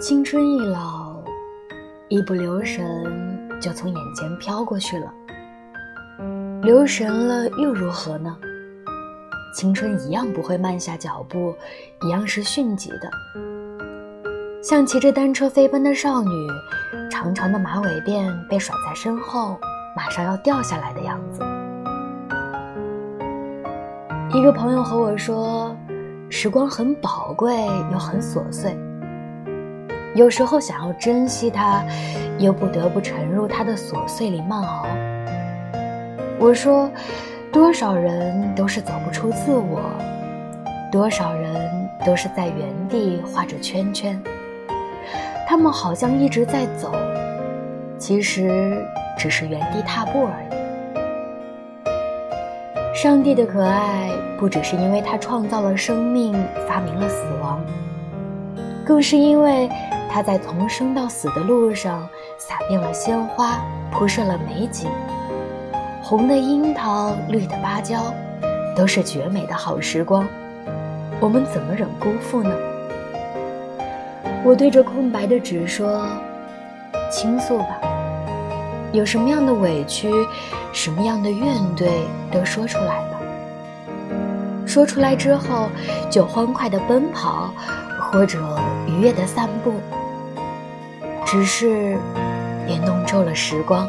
青春易老，一不留神就从眼前飘过去了。留神了又如何呢？青春一样不会慢下脚步，一样是迅疾的，像骑着单车飞奔的少女，长长的马尾辫被甩在身后，马上要掉下来的样子。一个朋友和我说，时光很宝贵又很琐碎，有时候想要珍惜它，又不得不沉入它的琐碎里慢熬。我说。多少人都是走不出自我，多少人都是在原地画着圈圈。他们好像一直在走，其实只是原地踏步而已。上帝的可爱不只是因为他创造了生命，发明了死亡，更是因为他在从生到死的路上撒遍了鲜花，铺设了美景。红的樱桃，绿的芭蕉，都是绝美的好时光，我们怎么忍辜负呢？我对着空白的纸说：“倾诉吧，有什么样的委屈，什么样的怨怼，都说出来吧。说出来之后，就欢快的奔跑，或者愉悦的散步。只是，也弄皱了时光。”